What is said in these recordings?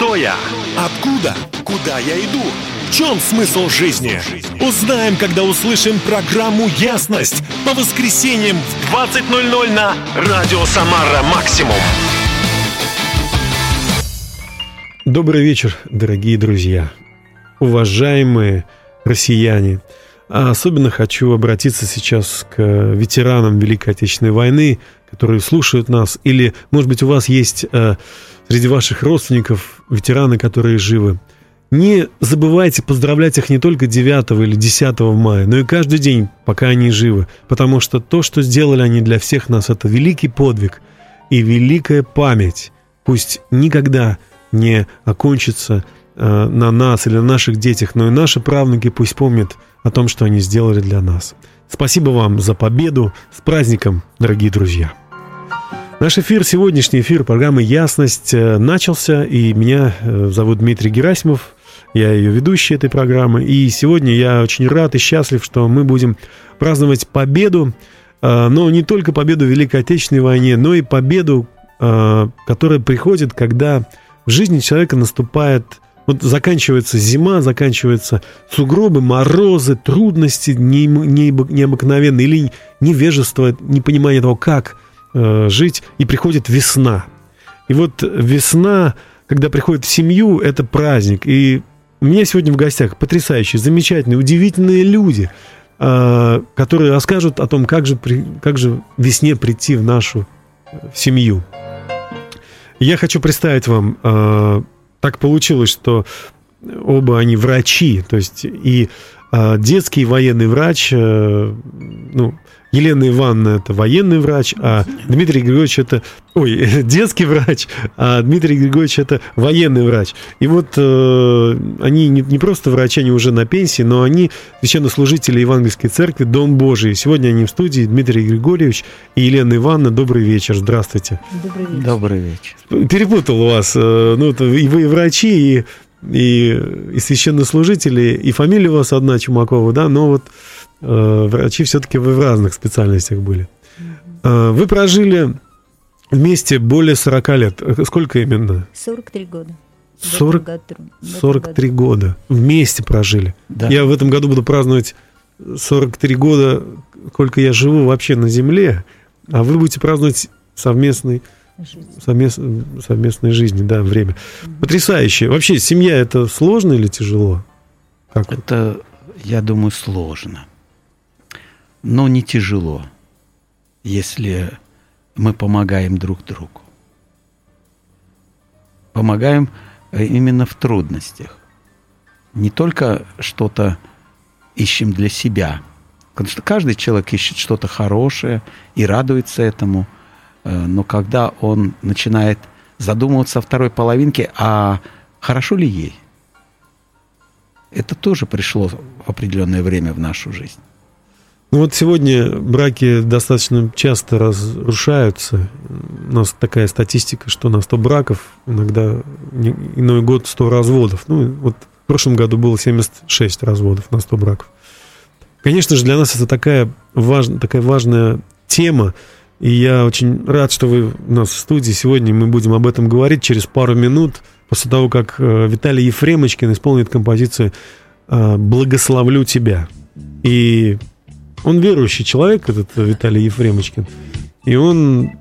Кто я? Откуда? Куда я иду? В чем смысл жизни? Узнаем, когда услышим программу «Ясность» по воскресеньям в 20.00 на Радио Самара Максимум. Добрый вечер, дорогие друзья, уважаемые россияне. А особенно хочу обратиться сейчас к ветеранам Великой Отечественной войны, которые слушают нас, или, может быть, у вас есть э, среди ваших родственников ветераны, которые живы. Не забывайте поздравлять их не только 9 или 10 мая, но и каждый день, пока они живы, потому что то, что сделали они для всех нас, это великий подвиг и великая память. Пусть никогда не окончится э, на нас или на наших детях, но и наши правнуки пусть помнят о том, что они сделали для нас. Спасибо вам за победу. С праздником, дорогие друзья! Наш эфир, сегодняшний эфир программы «Ясность» э, начался, и меня э, зовут Дмитрий Герасимов, я ее ведущий этой программы, и сегодня я очень рад и счастлив, что мы будем праздновать победу, э, но не только победу в Великой Отечественной войне, но и победу, которая приходит, когда в жизни человека наступает вот заканчивается зима, заканчиваются сугробы, морозы, трудности не, не, необыкновенные или невежество, непонимание того, как э, жить, и приходит весна. И вот весна, когда приходит в семью, это праздник. И у меня сегодня в гостях потрясающие, замечательные, удивительные люди, э, которые расскажут о том, как же, как же весне прийти в нашу э, семью. Я хочу представить вам так получилось, что оба они врачи, то есть и детский военный врач, ну, Елена Ивановна это военный врач, а Дмитрий Григорьевич это, ой, детский врач, а Дмитрий Григорьевич это военный врач. И вот э, они не, не просто врачи, они уже на пенсии, но они священнослужители Евангельской церкви, Дом Божий. Сегодня они в студии, Дмитрий Григорьевич и Елена Ивановна. Добрый вечер, здравствуйте. Добрый вечер. Добрый вечер. Перепутал вас, э, ну, и вы и врачи, и, и, и священнослужители, и фамилия у вас одна Чумакова, да, но вот врачи все-таки вы в разных специальностях были. Э, вы прожили вместе более 40 лет. Э, сколько именно? 43 года. 40, 43 года. Вместе прожили. Да. Я в этом году буду праздновать 43 года, сколько я живу вообще на Земле, а вы будете праздновать совместный совмест, совместной жизни, да, время. Потрясающе. Вообще, семья это сложно или тяжело? Как это, я думаю, сложно но не тяжело, если мы помогаем друг другу. Помогаем э, именно в трудностях. Не только что-то ищем для себя, потому что каждый человек ищет что-то хорошее и радуется этому, э, но когда он начинает задумываться о второй половинке, а хорошо ли ей, это тоже пришло в определенное время в нашу жизнь. Ну вот сегодня браки достаточно часто разрушаются. У нас такая статистика, что на 100 браков иногда иной год 100 разводов. Ну вот в прошлом году было 76 разводов на 100 браков. Конечно же, для нас это такая, важ, такая важная тема, и я очень рад, что вы у нас в студии. Сегодня мы будем об этом говорить через пару минут, после того, как э, Виталий Ефремочкин исполнит композицию э, «Благословлю тебя». И он верующий человек, этот Виталий Ефремочкин. И он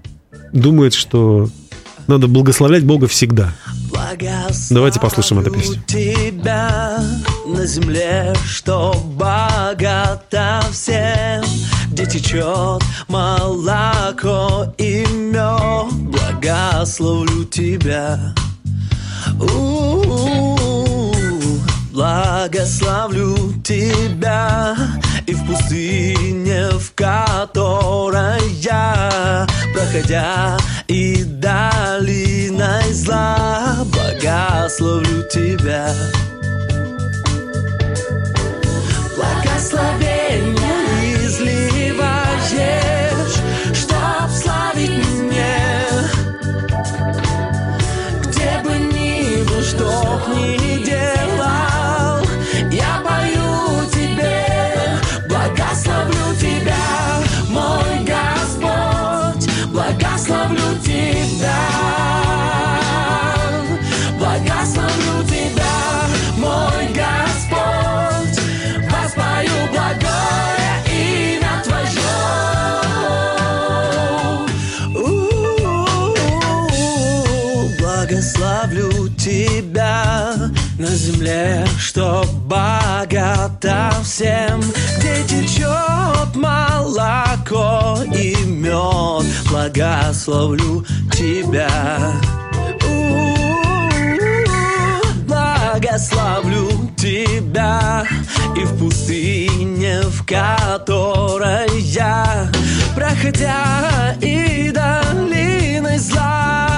думает, что надо благословлять Бога всегда. Давайте послушаем эту песню. тебя на земле, что богато всем, где течет молоко и мед. Благословлю тебя. У-у-у, благословлю тебя пустыне, в которой я, проходя и долиной зла, благословлю тебя. Благословение на земле, что богата всем, где течет молоко и мед. Благословлю тебя. Благословлю тебя и в пустыне, в которой я, проходя и долиной зла,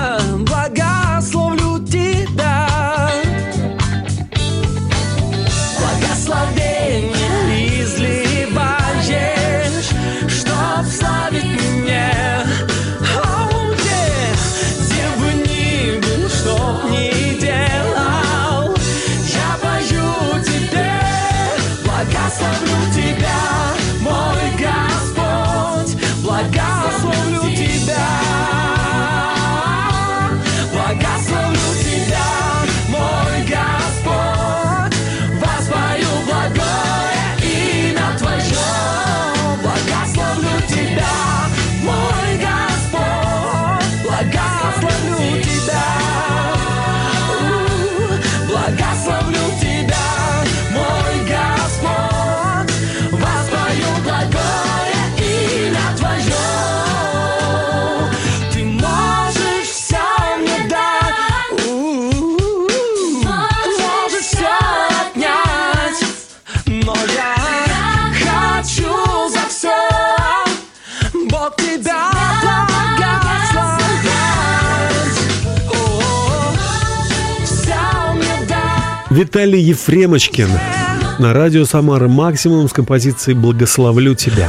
Виталий Ефремочкин на радио Самара Максимум с композицией «Благословлю тебя».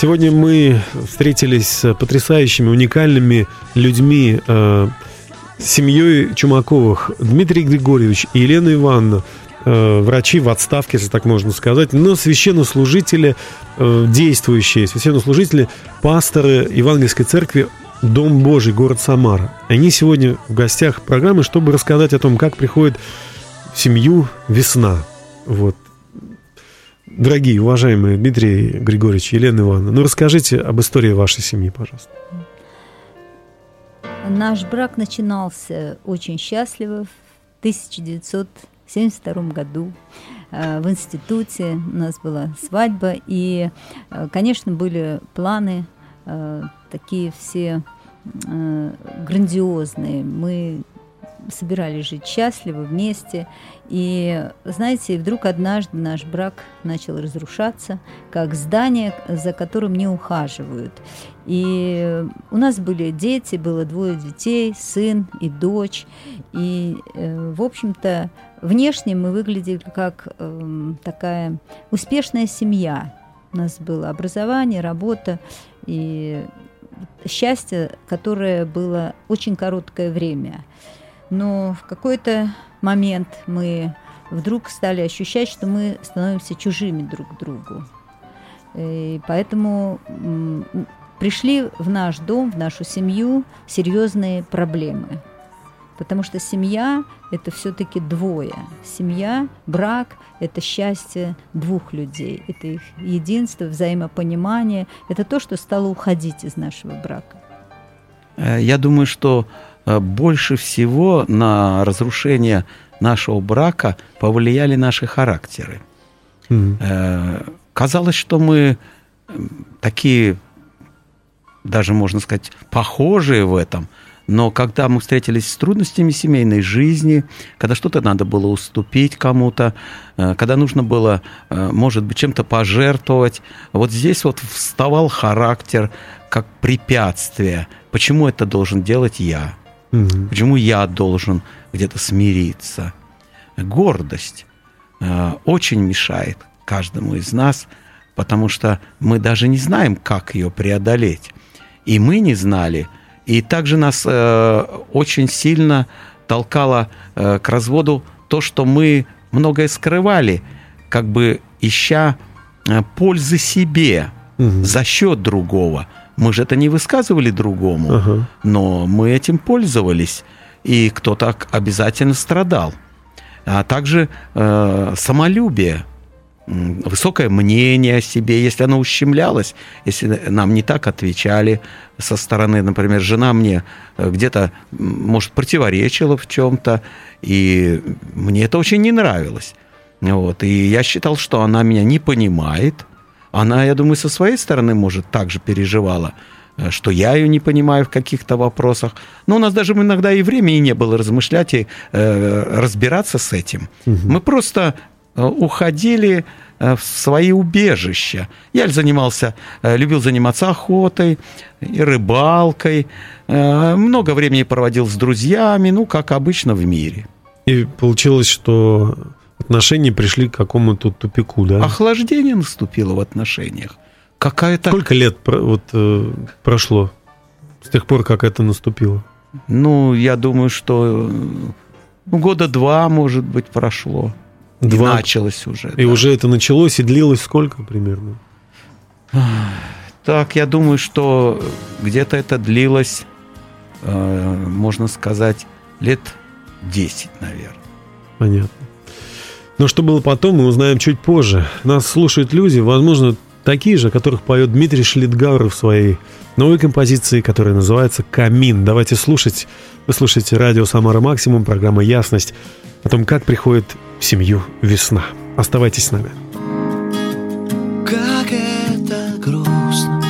Сегодня мы встретились с потрясающими, уникальными людьми, э, семьей Чумаковых, Дмитрий Григорьевич и Елена Ивановна, э, врачи в отставке, если так можно сказать, но священнослужители, э, действующие священнослужители, пасторы Евангельской церкви Дом Божий, город Самара. Они сегодня в гостях программы, чтобы рассказать о том, как приходит в семью весна. Вот. Дорогие, уважаемые Дмитрий Григорьевич, Елена Ивановна, ну расскажите об истории вашей семьи, пожалуйста. Наш брак начинался очень счастливо в 1972 году. Э, В институте у нас была свадьба, и, э, конечно, были планы э, такие все э, грандиозные. Мы собирались жить счастливо вместе. И, знаете, вдруг однажды наш брак начал разрушаться, как здание, за которым не ухаживают. И у нас были дети, было двое детей, сын и дочь. И, э, в общем-то, внешне мы выглядели как эм, такая успешная семья. У нас было образование, работа и счастье, которое было очень короткое время. Но в какой-то момент мы вдруг стали ощущать, что мы становимся чужими друг другу. И поэтому м, пришли в наш дом, в нашу семью серьезные проблемы. Потому что семья – это все-таки двое. Семья, брак – это счастье двух людей. Это их единство, взаимопонимание. Это то, что стало уходить из нашего брака. Э, Я думаю, что э, больше всего на разрушение нашего брака повлияли наши характеры. Э, Казалось, что мы такие, даже можно сказать, похожие в этом, но когда мы встретились с трудностями семейной жизни, когда что-то надо было уступить кому-то, э, когда нужно было, э, может быть, чем-то пожертвовать, вот здесь вот вставал характер как препятствие. Почему это должен делать я? Мгм. Почему я должен где-то смириться? Гордость э, очень мешает каждому из нас, потому что мы даже не знаем, как ее преодолеть. И мы не знали. И также нас э, очень сильно толкало э, к разводу то, что мы многое скрывали, как бы ища э, пользы себе Мгм. за счет другого. Мы же это не высказывали другому Ага. но мы этим пользовались, и кто-то обязательно страдал. А также э, самолюбие. Высокое мнение о себе, если оно ущемлялось, если нам не так отвечали со стороны, например, жена мне э, где-то, может, противоречила в чем-то, и мне это очень не нравилось. Вот. И я считал, что она меня не понимает. Она, я думаю, со своей стороны, может, также переживала, э, что я ее не понимаю в каких-то вопросах. Но у нас даже иногда и времени не было размышлять и э, разбираться с этим. Мы просто уходили э, в свои убежища. Я занимался, э, любил заниматься охотой и рыбалкой. Э, Много времени проводил с друзьями, ну, как обычно в мире. И получилось, что отношения пришли к какому-то тупику, да? Охлаждение наступило в отношениях. Какая-то... Сколько лет вот, э, прошло с тех пор, как это наступило? Ну, я думаю, что э, года два, может быть, прошло. И Два. началось уже. И да. уже это началось и длилось сколько примерно? Так, я думаю, что где-то это длилось, э, можно сказать, лет 10, наверное. Понятно. Но что было потом, мы узнаем чуть позже. Нас слушают люди, возможно, такие же, о которых поет Дмитрий Шлитгауэр в своей новой композиции, которая называется «Камин». Давайте слушать. Вы слушаете радио «Самара Максимум», программа «Ясность» о том, как приходит семью весна. Оставайтесь с нами. Как это грустно,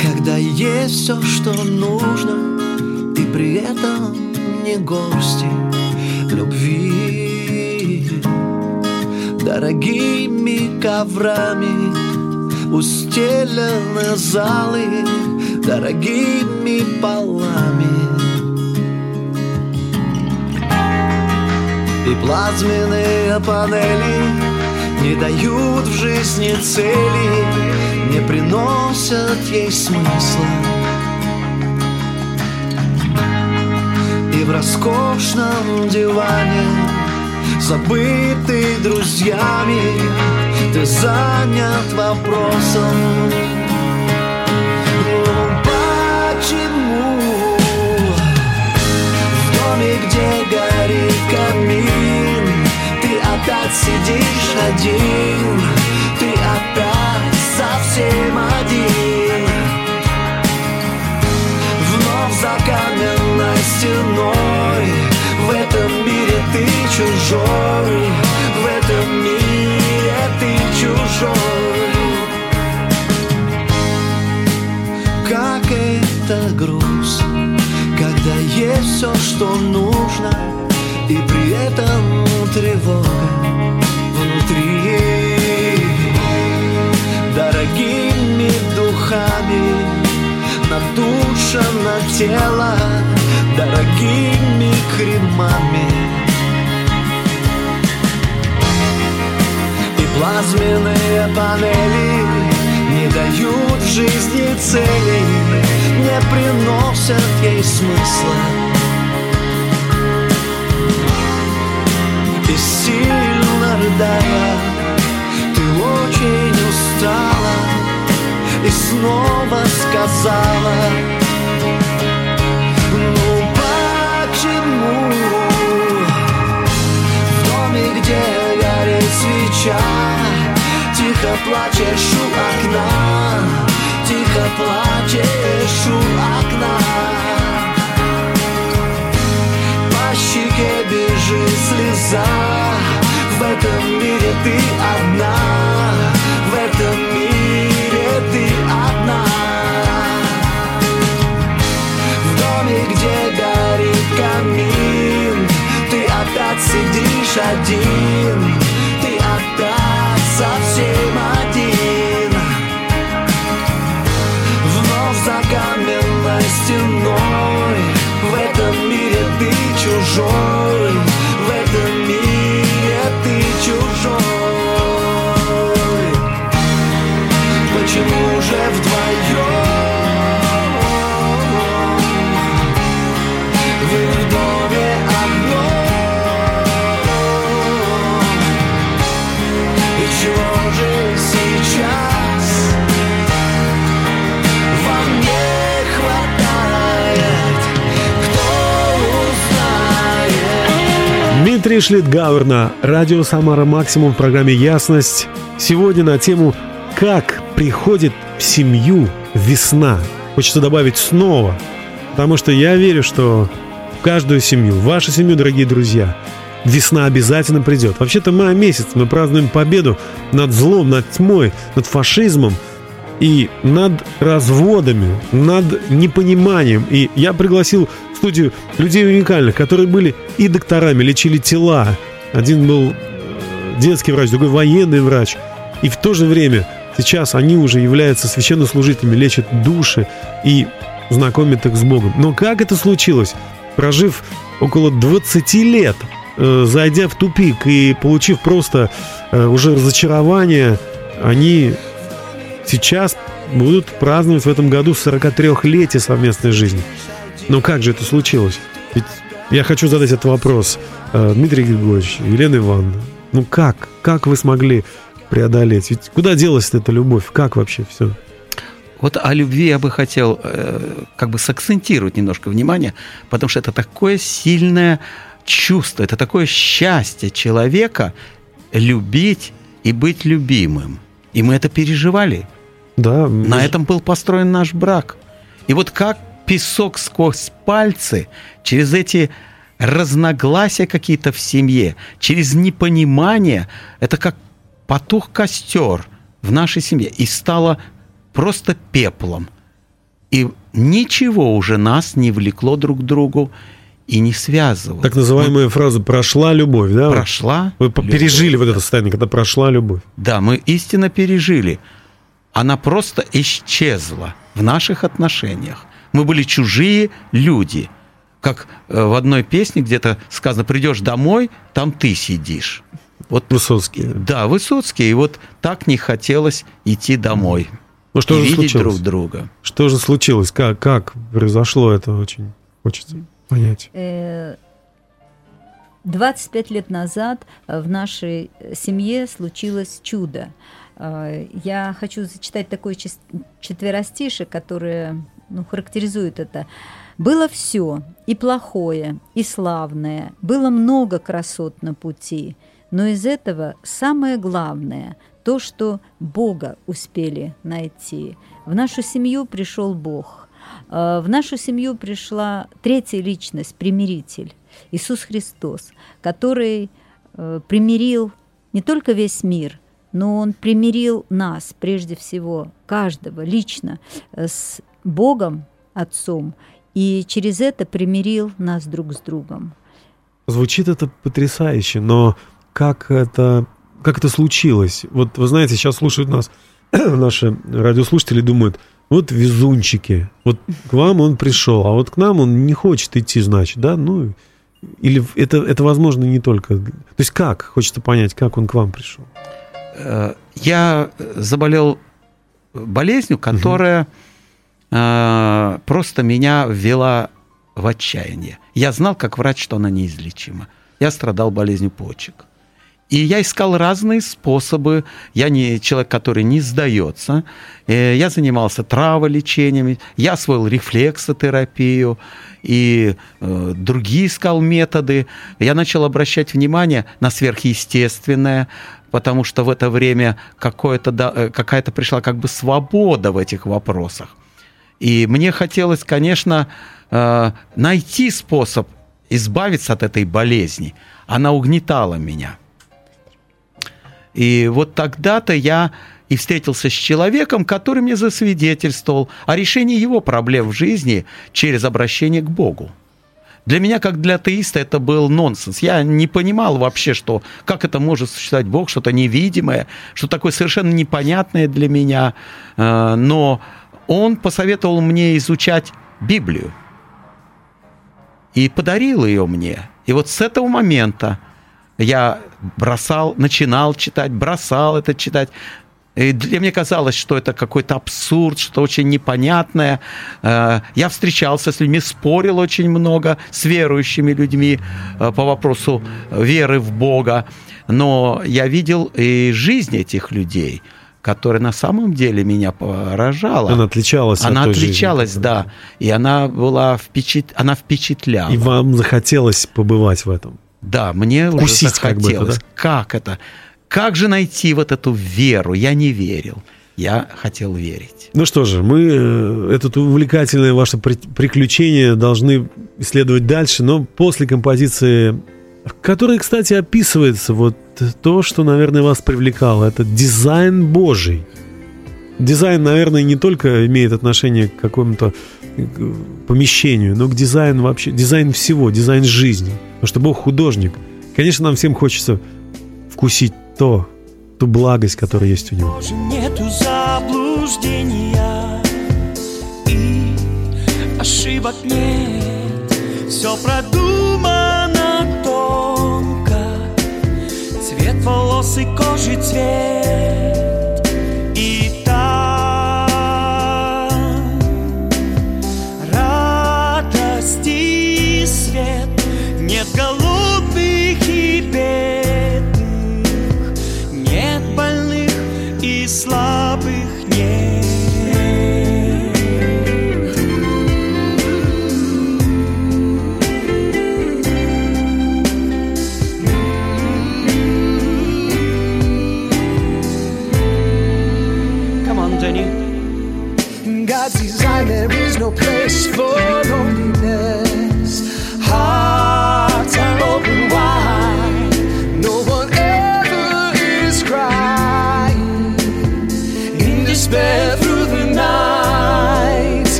когда есть все, что нужно, и при этом не горсти любви. Дорогими коврами устелены залы, дорогими полами. И плазменные панели не дают в жизни цели, не приносят ей смысла. И в роскошном диване, забытый друзьями, ты занят вопросом. Опять сидишь один. Ты опять совсем один. Вновь за каменной стеной. В этом мире ты чужой. В этом мире ты чужой. Как это грустно, когда есть все, что нужно, и при этом тревога внутри. Дорогими духами надушено тело, дорогими кремами. И плазменные панели не дают жизни цели, не приносят ей смысла. И сильно рыдая, ты очень устала и снова сказала, ну почему в доме, где горит свеча, Тихо плачешь у окна, тихо плачешь у окна. Бежит слеза, в этом мире ты одна, в этом мире ты одна. В доме, где горит камин, ты опять сидишь один, Шлитгауэр на радио «Самара Максимум» в программе «Ясность». Сегодня на тему «Как приходит в семью весна». Хочется добавить снова, потому что я верю, что в каждую семью, в вашу семью, дорогие друзья, весна обязательно придет. Вообще-то май месяц, мы празднуем победу над злом, над тьмой, над фашизмом и над разводами, над непониманием. И я пригласил в студию людей уникальных, которые были и докторами, лечили тела. Один был э, детский врач, другой военный врач. И в то же время сейчас они уже являются священнослужителями, лечат души и знакомят их с Богом. Но как это случилось? Прожив около 20 лет, э, зайдя в тупик и получив просто э, уже разочарование, они сейчас будут праздновать в этом году 43-летие совместной жизни. Но как же это случилось? Ведь я хочу задать этот вопрос. Э, Дмитрий Григорьевич, Елена Ивановна, ну как? Как вы смогли преодолеть? Ведь куда делась эта любовь? Как вообще все? Вот о любви я бы хотел э, как бы сакцентировать немножко внимание, потому что это такое сильное чувство, это такое счастье человека любить и быть любимым. И мы это переживали. Да. На этом был построен наш брак. И вот как песок сквозь пальцы, через эти разногласия какие-то в семье, через непонимание, это как потух костер в нашей семье и стало просто пеплом. И ничего уже нас не влекло друг к другу и не связывало. Так называемая вот, фраза «прошла любовь», да? Прошла Вы любовь. пережили вот это состояние, когда прошла любовь. Да, мы истинно пережили. Она просто исчезла в наших отношениях. Мы были чужие люди. Как э, в одной песне где-то сказано, придешь домой, там ты сидишь. Вот, Высоцкий. Да, Высоцкий. И вот так не хотелось идти домой. Ну что и же видеть случилось? друг друга. Что же случилось? Как, как произошло это? Очень хочется понять. 25 э, лет назад в нашей семье случилось чудо. Э, я хочу зачитать такое четверостишее, которое ну, характеризует это. Было все, и плохое, и славное, было много красот на пути, но из этого самое главное – то, что Бога успели найти. В нашу семью пришел Бог. Э, в нашу семью пришла третья личность, примиритель, Иисус Христос, который э, примирил не только весь мир, но Он примирил нас, прежде всего, каждого лично э, с Богом, Отцом, и через это примирил нас друг с другом. Звучит это потрясающе, но как это, как это случилось? Вот вы знаете, сейчас слушают нас наши радиослушатели, думают, вот везунчики, вот к вам он пришел, а вот к нам он не хочет идти, значит, да, ну, или это, это возможно не только... То есть как? Хочется понять, как он к вам пришел. Э, я заболел болезнью, которая угу. просто меня ввела в отчаяние. Я знал, как врач, что она неизлечима. Я страдал болезнью почек. И я искал разные способы. Я не человек, который не сдается. Э, я занимался траволечением, я освоил рефлексотерапию и э, другие искал методы. Я начал обращать внимание на сверхъестественное, потому что в это время да, э, какая-то пришла как бы свобода в этих вопросах. И мне хотелось, конечно, э, найти способ избавиться от этой болезни. Она угнетала меня. И вот тогда-то я и встретился с человеком, который мне засвидетельствовал о решении его проблем в жизни через обращение к Богу. Для меня, как для атеиста, это был нонсенс. Я не понимал вообще, что как это может существовать Бог, что-то невидимое, что такое совершенно непонятное для меня. Э, но он посоветовал мне изучать Библию и подарил ее мне. И вот с этого момента я бросал, начинал читать, бросал это читать. И для меня казалось, что это какой-то абсурд, что очень непонятное. Э, я встречался с людьми, спорил очень много с верующими людьми э, по вопросу веры в Бога. Но я видел и жизнь этих людей – которая на самом деле меня поражала. Она отличалась. Она от той отличалась, жизни, да. И она была впечат... она впечатляла. И вам захотелось побывать в этом. Да, мне Вкусить уже как бы это, захотелось. да? Как это? Как же найти вот эту веру? Я не верил. Я хотел верить. Ну что же, мы э, это увлекательное ваше при- приключение должны исследовать дальше, но после композиции, в которой, кстати, описывается вот то, что, наверное, вас привлекало. Это дизайн Божий. Дизайн, наверное, не только имеет отношение к какому-то э, помещению, но к дизайну вообще, дизайн всего, дизайн жизни. Потому что Бог художник. Конечно, нам всем хочется вкусить то, ту благость, которая есть у него. Нету заблуждения и ошибок нет. Все продумано тонко, цвет волос и кожи цвет. И там радость свет, нет голодных и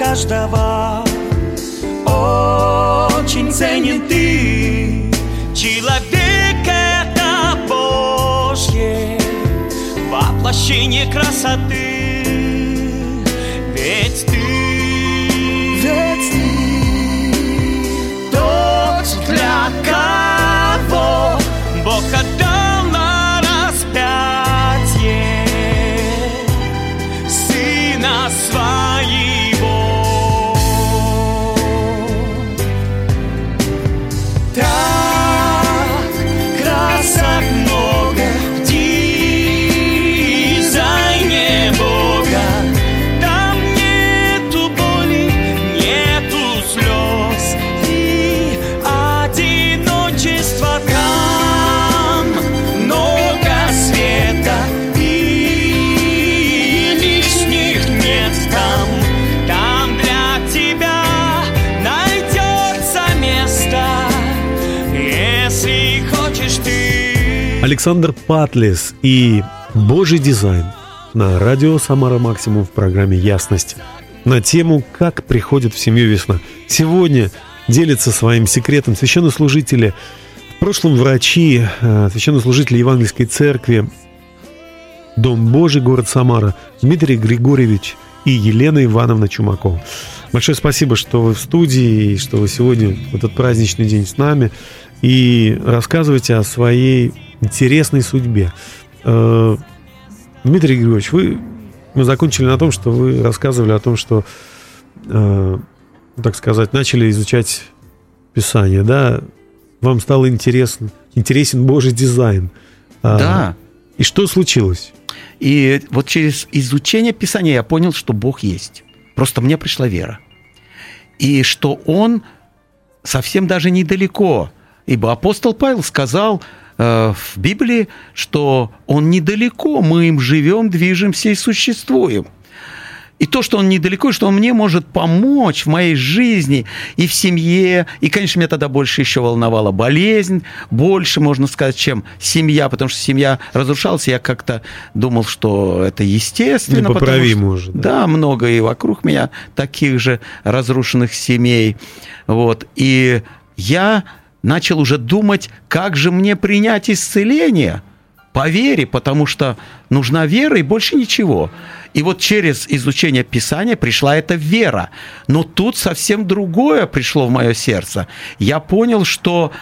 каждого. Очень ценен ты Человек это Божье. Воплощение красоты Александр Патлес и Божий дизайн на радио «Самара Максимум» в программе «Ясность» на тему «Как приходит в семью весна». Сегодня делится своим секретом священнослужители, в прошлом врачи, э, священнослужители Евангельской церкви, Дом Божий, город Самара, Дмитрий Григорьевич и Елена Ивановна Чумакова. Большое спасибо, что вы в студии, и что вы сегодня в этот праздничный день с нами и рассказываете о своей интересной судьбе. Э, Дмитрий Григорьевич, вы, мы закончили на том, что вы рассказывали о том, что, э, так сказать, начали изучать Писание, да? Вам стало интересно, интересен Божий дизайн. А, Да. И что случилось? И вот через изучение Писания я понял, что Бог есть. Просто мне пришла вера. И что Он совсем даже недалеко. Ибо апостол Павел сказал э, в Библии, что Он недалеко, мы им живем, движемся и существуем. И то, что он недалеко, и что он мне может помочь в моей жизни и в семье. И, конечно, меня тогда больше еще волновала болезнь, больше, можно сказать, чем семья, потому что семья разрушалась. Я как-то думал, что это естественно. потому Непоправимо что- уже, да. Да, много и вокруг меня таких же разрушенных семей. Вот. И я начал уже думать, как же мне принять исцеление по вере, потому что нужна вера и больше ничего. И вот через изучение Писания пришла эта вера. Но тут совсем другое пришло в мое сердце. Я понял, что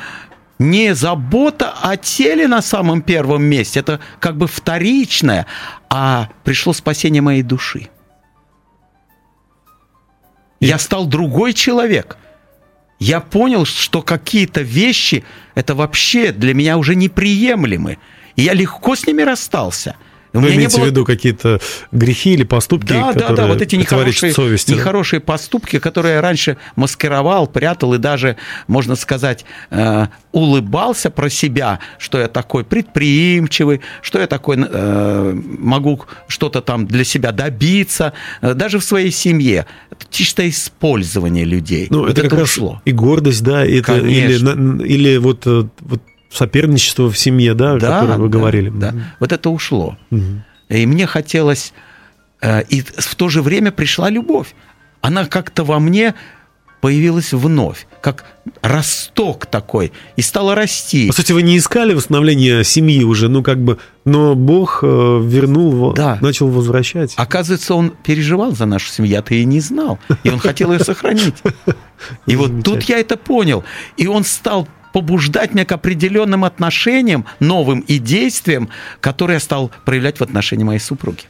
не забота о теле на самом первом месте, это как бы вторичное, а пришло спасение моей души. Я стал другой человек. Я понял, что какие-то вещи это вообще для меня уже неприемлемы. И я легко с ними расстался. У Вы меня не имеете было- в виду какие-то грехи или поступки, да, да, которые да, вот эти нехорошие, совести? да? нехорошие поступки, которые я раньше маскировал, прятал и даже, можно сказать, э, улыбался про себя, что я такой предприимчивый, что я такой э, могу что-то там для себя добиться, э, даже в своей семье. Это чисто использование людей. Ну, Вот это, как раз ушло. и гордость, да, это, или, Конечно. на- или вот, вот соперничество в семье, да, о котором вы да, говорили. Да, вот это ушло. Мгм. И мне хотелось... э, И в то же время пришла любовь. Она как-то во мне появилась вновь, как росток такой, и стала расти. По сути, вы не искали восстановления семьи уже, ну, как бы, но Бог э, вернул, Да. начал возвращать. Оказывается, он переживал за нашу семью, я-то и не знал. И он хотел ее сохранить. И вот тут я это понял. И он стал побуждать меня к определенным отношениям, новым и действиям, которые я стал проявлять в отношении моей супруги.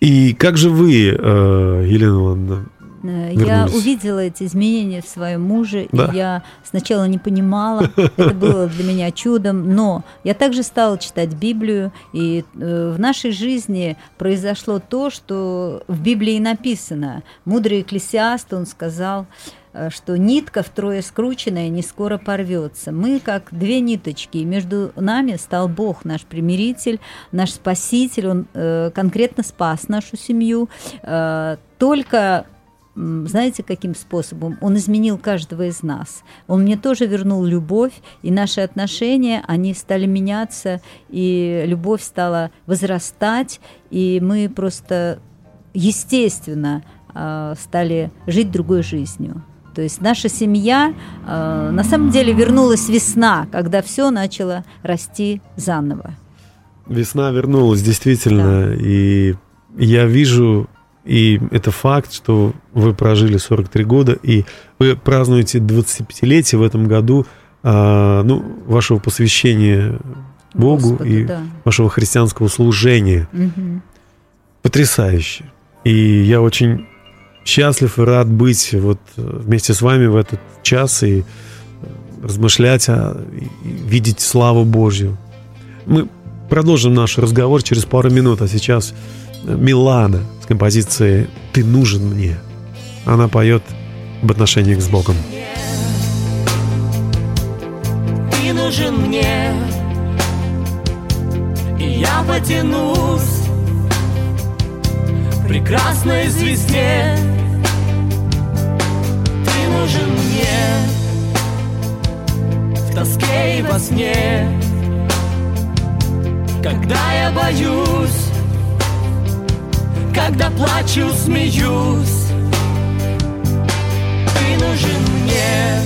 И как же вы, э, Елена Ивановна, Э, Я Вернулись. увидела эти изменения в своем муже, Да. и я сначала не понимала, это было для меня чудом, но я также стала читать Библию, и э, в нашей жизни произошло то, что в Библии написано. Мудрый экклесиаст, он сказал, э, что нитка втрое скрученная не скоро порвется. Мы как две ниточки, и между нами стал Бог, наш примиритель, наш спаситель, он э, конкретно спас нашу семью. Э, только знаете, каким способом? Он изменил каждого из нас. Он мне тоже вернул любовь, и наши отношения, они стали меняться, и любовь стала возрастать, и мы просто, естественно, а, стали жить другой жизнью. То есть наша семья, а, на самом деле, вернулась весна, когда все начало расти заново. весна вернулась, действительно, и я вижу, и это факт, что вы прожили 43 года, и вы празднуете 25-летие в этом году, а, ну, вашего посвящения Богу Господу, и да. вашего христианского служения. Мгм. Потрясающе. И я очень счастлив и рад быть вот э, вместе с вами в этот час и э, размышлять, о, и- видеть славу Божью. Мы продолжим наш разговор через пару минут, а сейчас э, Милана с композицией «Ты нужен мне». Она поет об отношениях с Богом. Ты нужен мне И я потянусь прекрасной звезде. Ты нужен мне. В тоске и во сне. Когда я боюсь Когда плачу, смеюсь. Ты нужен мне.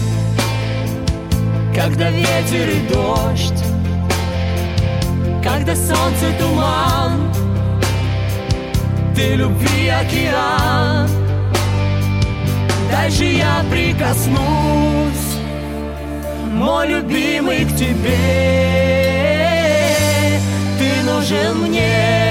Когда ветер и дождь, когда солнце туман, ты любви океан. Дай же я прикоснусь, мой любимый, к тебе. Ты нужен мне.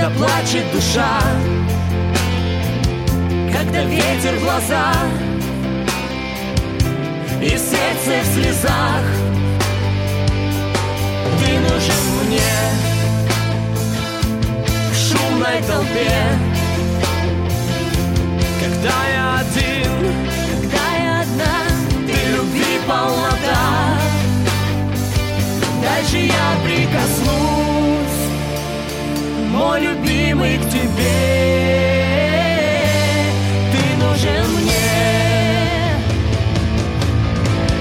Когда плачет душа Когда ветер в глаза И сердце в слезах. Ты нужен мне В шумной толпе. Когда я один Когда я одна Ты любви полнота. Дальше я прикоснусь Мой любимый к тебе. Ты нужен мне.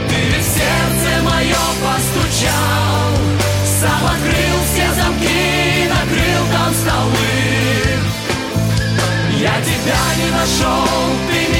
Ты в сердце мое постучал Сам открыл все замки, накрыл там столы. Я тебя не нашел, ты меня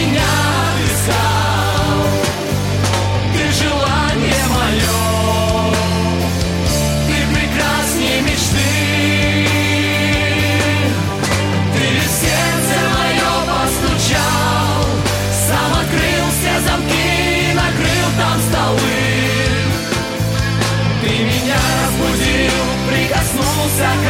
Osaka.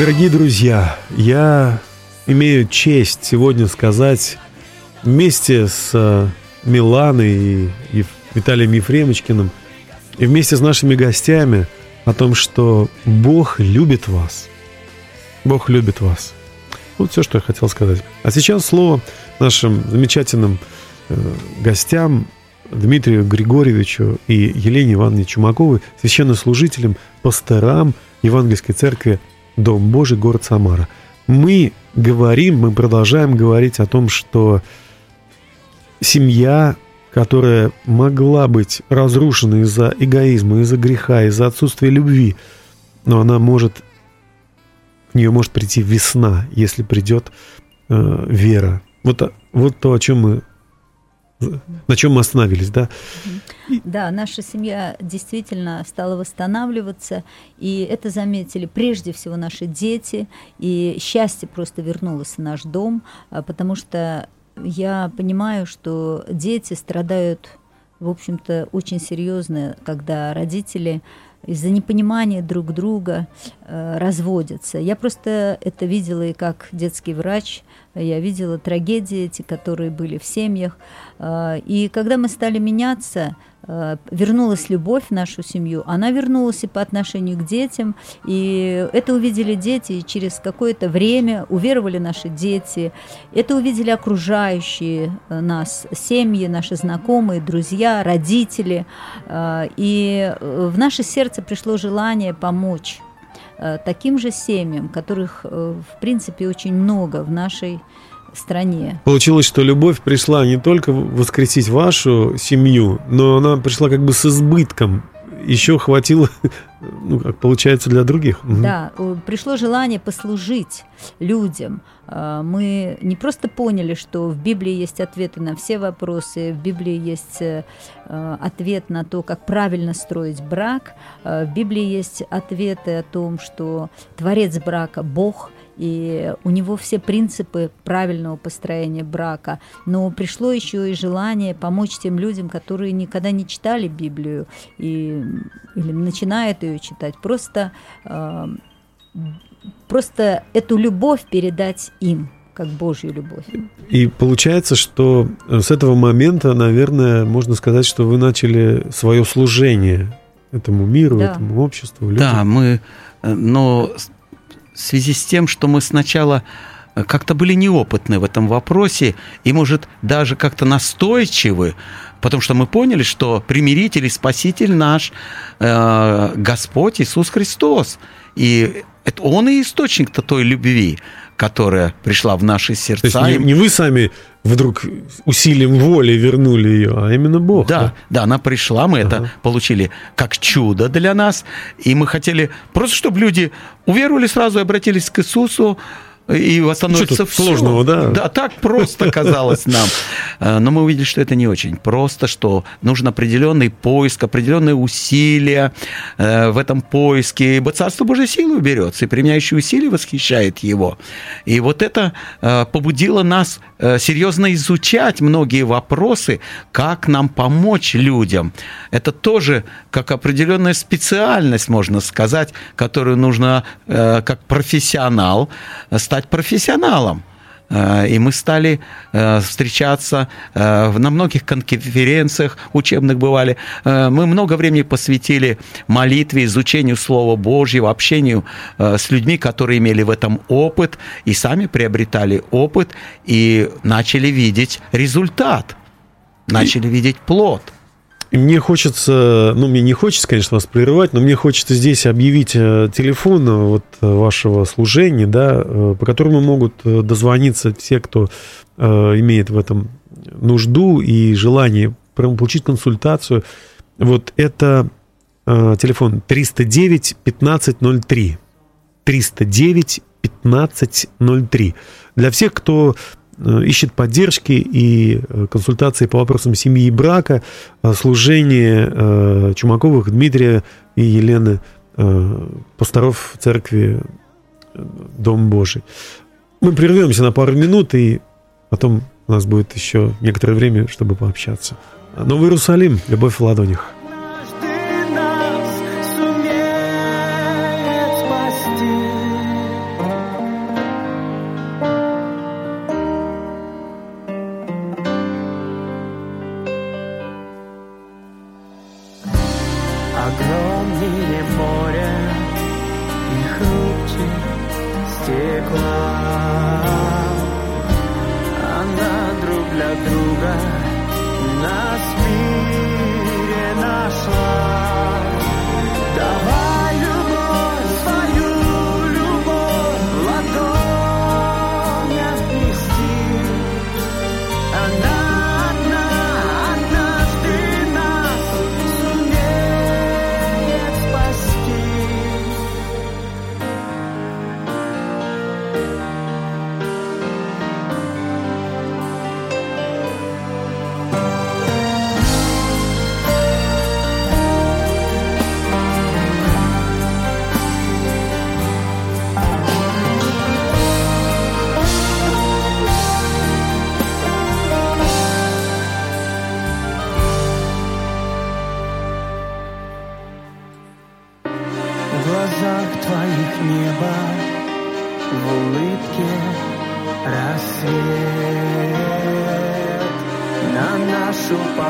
Дорогие друзья, я имею честь сегодня сказать вместе с э, Миланой и, Виталием Ефремочкиным и вместе с нашими гостями о том, что Бог любит вас. Бог любит вас. Вот все, что я хотел сказать. А сейчас слово нашим замечательным э, гостям Дмитрию Григорьевичу и Елене Ивановне Чумаковой, священнослужителям, пасторам Евангельской церкви Дом Божий, город Самара. Мы говорим, мы продолжаем говорить о том, что семья, которая могла быть разрушена из-за эгоизма, из-за греха, из-за отсутствия любви, но она может, в нее может прийти весна, если придет э, вера. Вот, вот то, о чем мы, на чем мы остановились, да? Да, наша семья действительно стала восстанавливаться, и это заметили прежде всего наши дети, и счастье просто вернулось в наш дом, а, потому что я понимаю, что дети страдают, в общем-то, очень серьезно, когда родители из-за непонимания друг друга э, разводятся. Я просто это видела и как детский врач, я видела трагедии эти, которые были в семьях. Э, и когда мы стали меняться, вернулась любовь в нашу семью, она вернулась и по отношению к детям, и это увидели дети, и через какое-то время уверовали наши дети, это увидели окружающие э, нас, семьи, наши знакомые, друзья, родители, Э, и э, в наше сердце пришло желание помочь э, таким же семьям, которых, э, в принципе, очень много в нашей стране. Получилось, что любовь пришла не только воскресить вашу семью, но она пришла как бы с избытком. Еще хватило, ну, как получается, для других. Да, пришло желание послужить людям. А, Мы не просто поняли, что в Библии есть ответы на все вопросы, в Библии есть э, э, ответ на то, как правильно строить брак, а в Библии есть ответы о том, что Творец брака – Бог, и у него все принципы правильного построения брака. Но пришло еще и желание помочь тем людям, которые никогда не читали Библию и, или начинают ее читать. Просто, э, просто эту любовь передать им, как Божью любовь. И получается, что с этого момента, наверное, можно сказать, что вы начали свое служение этому миру, Да. этому обществу, людям. Да, мы, э, но в связи с тем, что мы сначала э, как-то были неопытны в этом вопросе и, может, даже как-то настойчивы, потому что мы поняли, что примиритель и спаситель наш э, Господь Иисус Христос. И это Он и источник-то той любви, которая пришла в наши То есть сердца. не, не вы сами вдруг усилием воли вернули ее, а именно Бог. Да, да, она пришла, мы это получили как чудо для нас, и мы хотели просто, чтобы люди уверовали сразу и обратились к Иисусу, и восстановится всё. сложного, да? Да, так просто казалось нам. Э, Но мы увидели, что это не очень просто, что нужен определенный поиск, определенные усилия э, в этом поиске, ибо Царство Божие силу берется, и применяющий усилия восхищает его. И вот это э, побудило нас серьезно изучать многие вопросы, как нам помочь людям. Это тоже как определенная специальность, можно сказать, которую нужно как профессионал э, стать профессионалом. Э, И мы стали э, встречаться э, на многих конференциях учебных бывали. Мы много времени посвятили молитве, изучению Слова Божьего, общению с людьми, которые имели в этом опыт и сами приобретали опыт и начали видеть результат, начали видеть плод. Мне хочется, ну, мне не хочется, конечно, вас прерывать, но мне хочется здесь объявить э, телефон э, вот э, вашего служения, да, по которому могут дозвониться все, кто имеет в этом нужду и желание прям получить консультацию. Вот это телефон 309 1503. 309 1503. Для всех, кто ищет поддержки и э, консультации по вопросам семьи и брака, э, служение э, Чумаковых, Дмитрия и Елены, э, пасторов церкви э, Дом Божий. Мы прервемся на пару минут, и потом у нас будет еще некоторое время, чтобы пообщаться. Новый Иерусалим, любовь в ладонях. Огромнее море и хрупче стекла. Она друг для друга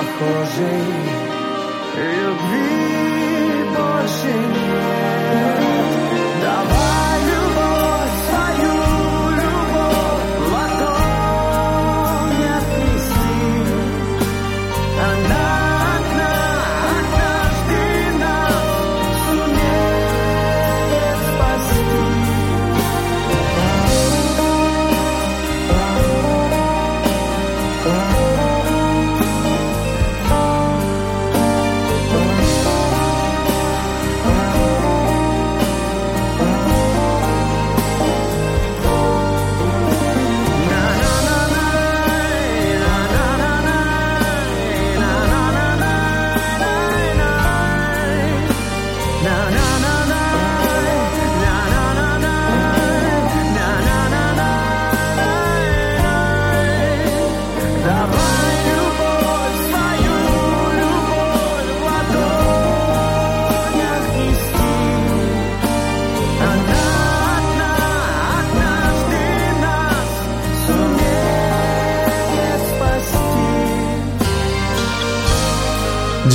нашу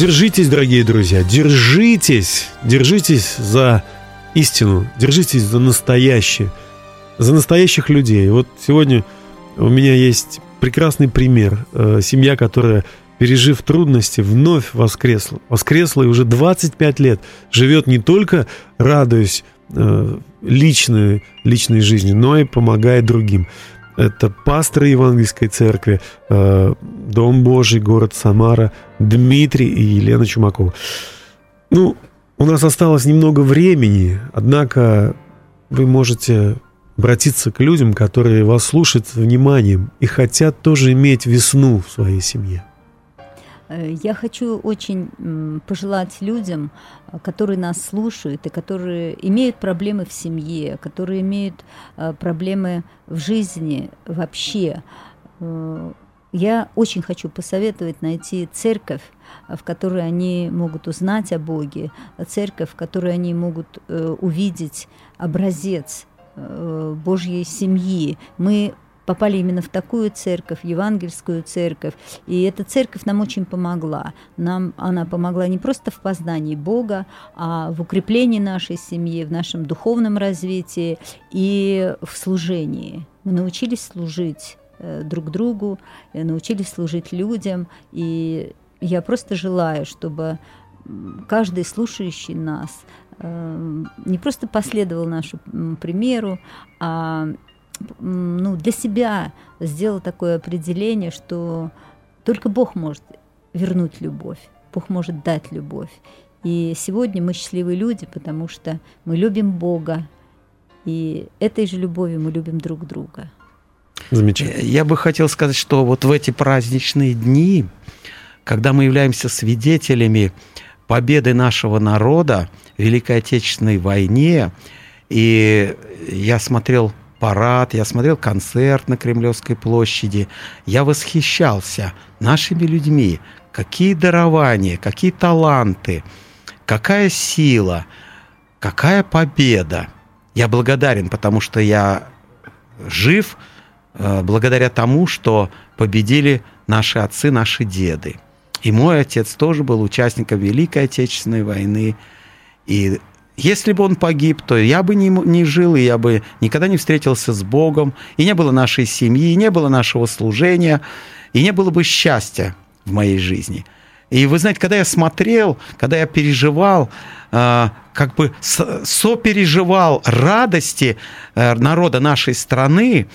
Держитесь, дорогие друзья, держитесь, держитесь за истину, держитесь за настоящее. за настоящих людей. Вот сегодня у меня есть прекрасный пример. Э, Семья, которая, пережив трудности, вновь воскресла. Воскресла и уже 25 лет живет не только радуясь э, личной, личной жизни, но и помогает другим. Это пасторы Евангельской церкви, э, Дом Божий, город Самара, Дмитрий и Елена Чумакова. Ну, у нас осталось немного времени, однако вы можете обратиться к людям, которые вас слушают вниманием и хотят тоже иметь весну в своей семье. Э, Я хочу очень пожелать людям, э, которые нас слушают и которые имеют проблемы в семье, которые имеют э, проблемы в жизни вообще. Я очень хочу посоветовать найти церковь, в которой они могут узнать о Боге, церковь, в которой они могут увидеть образец Божьей семьи. Мы попали именно в такую церковь, евангельскую церковь. И эта церковь нам очень помогла. Нам она помогла не просто в познании Бога, а в укреплении нашей семьи, в нашем духовном развитии и в служении. Мы научились служить э, друг другу, э, научились служить людям. И я просто желаю, чтобы каждый слушающий нас э, не просто последовал нашему примеру, а ну, для себя сделал такое определение, что только Бог может вернуть любовь, Бог может дать любовь. И сегодня мы счастливые люди, потому что мы любим Бога, и этой же любовью мы любим друг друга. Замечательно. Я бы хотел сказать, что вот в эти праздничные дни, когда мы являемся свидетелями победы нашего народа в Великой Отечественной войне, и я смотрел парад, я смотрел концерт на Кремлевской площади, я восхищался нашими людьми, какие дарования, какие таланты, какая сила, какая победа. Я благодарен, потому что я жив э, благодаря тому, что победили наши отцы, наши деды. И мой отец тоже был участником Великой Отечественной войны. И если бы он погиб, то я бы не, не жил, и я бы никогда не встретился с Богом, и не было нашей семьи, и не было нашего служения, и не было бы счастья в моей жизни. И вы знаете, когда я смотрел, когда я переживал, э, как бы сопереживал радости э, народа нашей страны,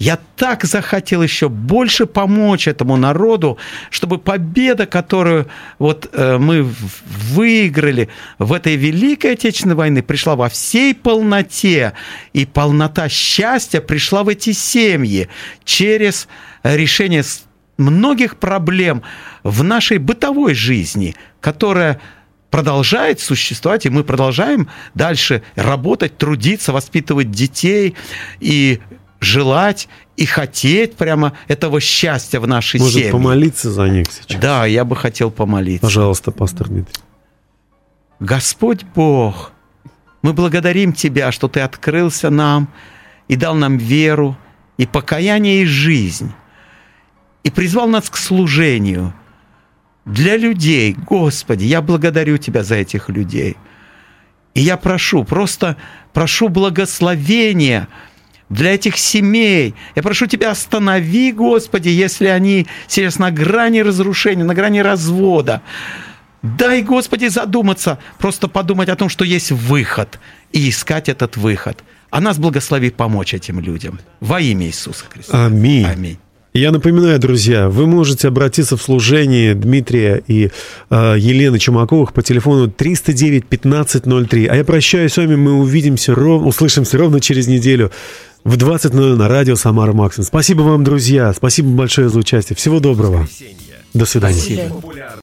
я так захотел еще больше помочь этому народу, чтобы победа, которую вот э, мы выиграли в этой Великой Отечественной войны, пришла во всей полноте, и полнота счастья пришла в эти семьи через решение многих проблем в нашей бытовой жизни, которая продолжает существовать, и мы продолжаем дальше работать, трудиться, воспитывать детей. И желать и хотеть прямо этого счастья в нашей Может, семье. помолиться за них сейчас? Да, я бы хотел помолиться. Пожалуйста, пастор Дмитрий. Господь Бог, мы благодарим Тебя, что Ты открылся нам и дал нам веру, и покаяние, и жизнь, и призвал нас к служению для людей. Господи, я благодарю Тебя за этих людей. И я прошу, просто прошу благословения для этих семей. Я прошу Тебя, останови, Господи, если они сейчас на грани разрушения, на грани развода. Дай, Господи, задуматься, просто подумать о том, что есть выход, и искать этот выход. А нас благослови помочь этим людям. Во имя Иисуса Христа. Аминь. Аминь. Я напоминаю, друзья, вы можете обратиться в служение Дмитрия и э, Елены Чумаковых по телефону 309 1503. А я прощаюсь с вами, мы увидимся, ров... услышимся ровно через неделю в 20.00 на радио Самара Максим. Спасибо вам, друзья, спасибо большое за участие. Всего доброго. До свидания. До свидания.